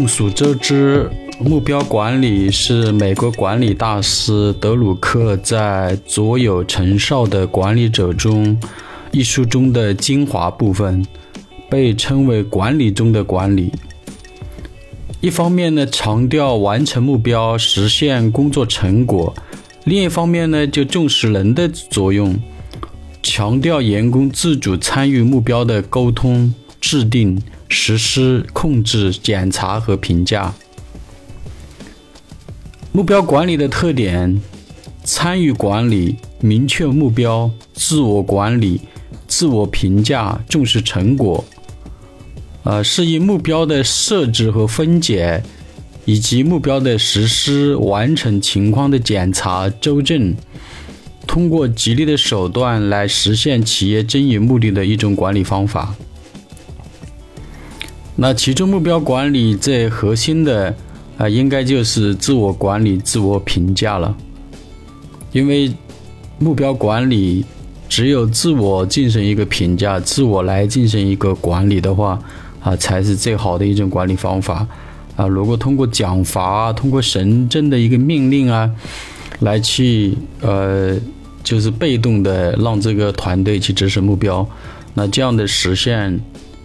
众所周知，目标管理是美国管理大师德鲁克在《卓有成效的管理者》中一书中的精华部分，被称为管理中的管理。一方面呢，强调完成目标、实现工作成果；另一方面呢，就重视人的作用，强调员工自主参与目标的沟通、制定。实施、控制、检查和评价。目标管理的特点：参与管理、明确目标、自我管理、自我评价、重视成果。呃，是以目标的设置和分解，以及目标的实施、完成情况的检查、周正，通过激励的手段来实现企业经营目的的一种管理方法。那其中目标管理最核心的啊，应该就是自我管理、自我评价了。因为目标管理只有自我进行一个评价，自我来进行一个管理的话啊，才是最好的一种管理方法啊。如果通过奖罚啊，通过神政的一个命令啊，来去呃，就是被动的让这个团队去执行目标，那这样的实现。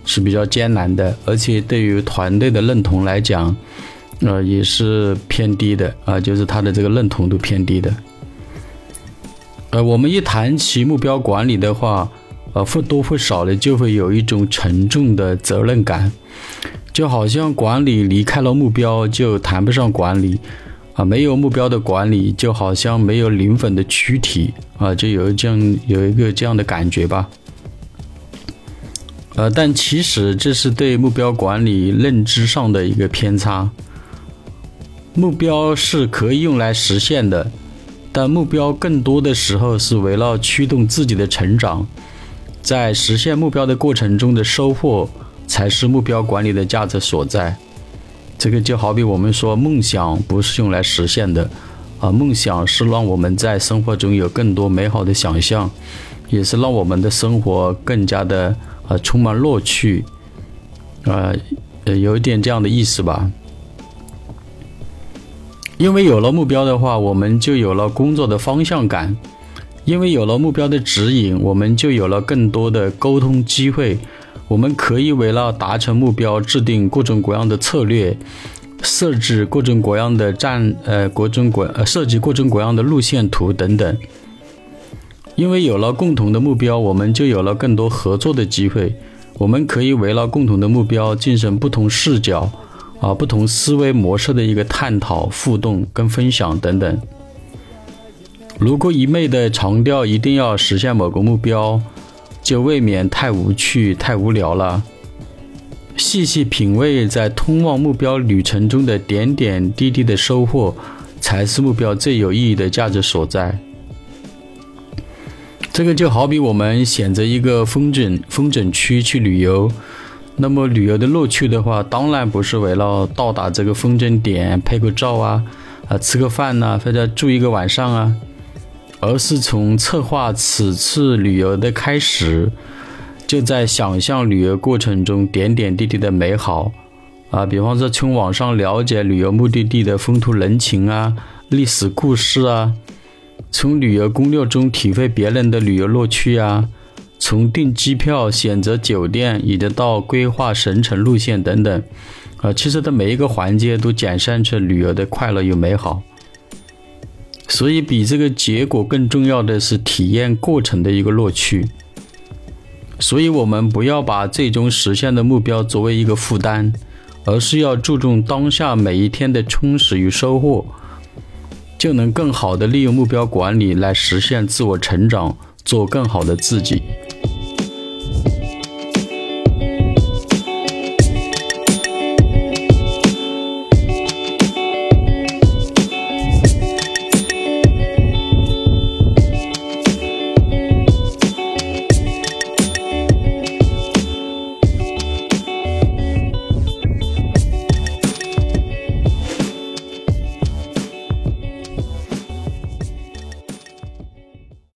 是比较艰难的，而且对于团队的认同来讲，呃，也是偏低的啊，就是他的这个认同度偏低的。呃，我们一谈起目标管理的话，呃，或多或少的就会有一种沉重的责任感，就好像管理离开了目标就谈不上管理啊，没有目标的管理就好像没有灵魂的躯体啊，就有这样有一个这样的感觉吧。呃，但其实这是对目标管理认知上的一个偏差。目标是可以用来实现的，但目标更多的时候是围绕驱动自己的成长，在实现目标的过程中的收获才是目标管理的价值所在。这个就好比我们说，梦想不是用来实现的，啊，梦想是让我们在生活中有更多美好的想象，也是让我们的生活更加的。啊，充满乐趣，啊，呃，有一点这样的意思吧。因为有了目标的话，我们就有了工作的方向感；因为有了目标的指引，我们就有了更多的沟通机会。我们可以围绕达成目标制定各种各样的策略，设置各种各样的战，呃，各种各呃，设计各种各样的路线图等等。因为有了共同的目标，我们就有了更多合作的机会。我们可以围绕共同的目标进行不同视角、啊不同思维模式的一个探讨、互动跟分享等等。如果一昧的强调一定要实现某个目标，就未免太无趣、太无聊了。细细品味在通往目标旅程中的点点滴滴的收获，才是目标最有意义的价值所在。这个就好比我们选择一个风景风景区去旅游，那么旅游的乐趣的话，当然不是为了到达这个风景点拍个照啊，啊吃个饭呐，或者住一个晚上啊，而是从策划此次旅游的开始，就在想象旅游过程中点点滴滴的美好啊，比方说从网上了解旅游目的地的风土人情啊、历史故事啊。从旅游攻略中体会别人的旅游乐趣啊，从订机票、选择酒店，以及到规划行程路线等等，啊，其实的每一个环节都展现出旅游的快乐与美好。所以，比这个结果更重要的是体验过程的一个乐趣。所以，我们不要把最终实现的目标作为一个负担，而是要注重当下每一天的充实与收获。就能更好的利用目标管理来实现自我成长，做更好的自己。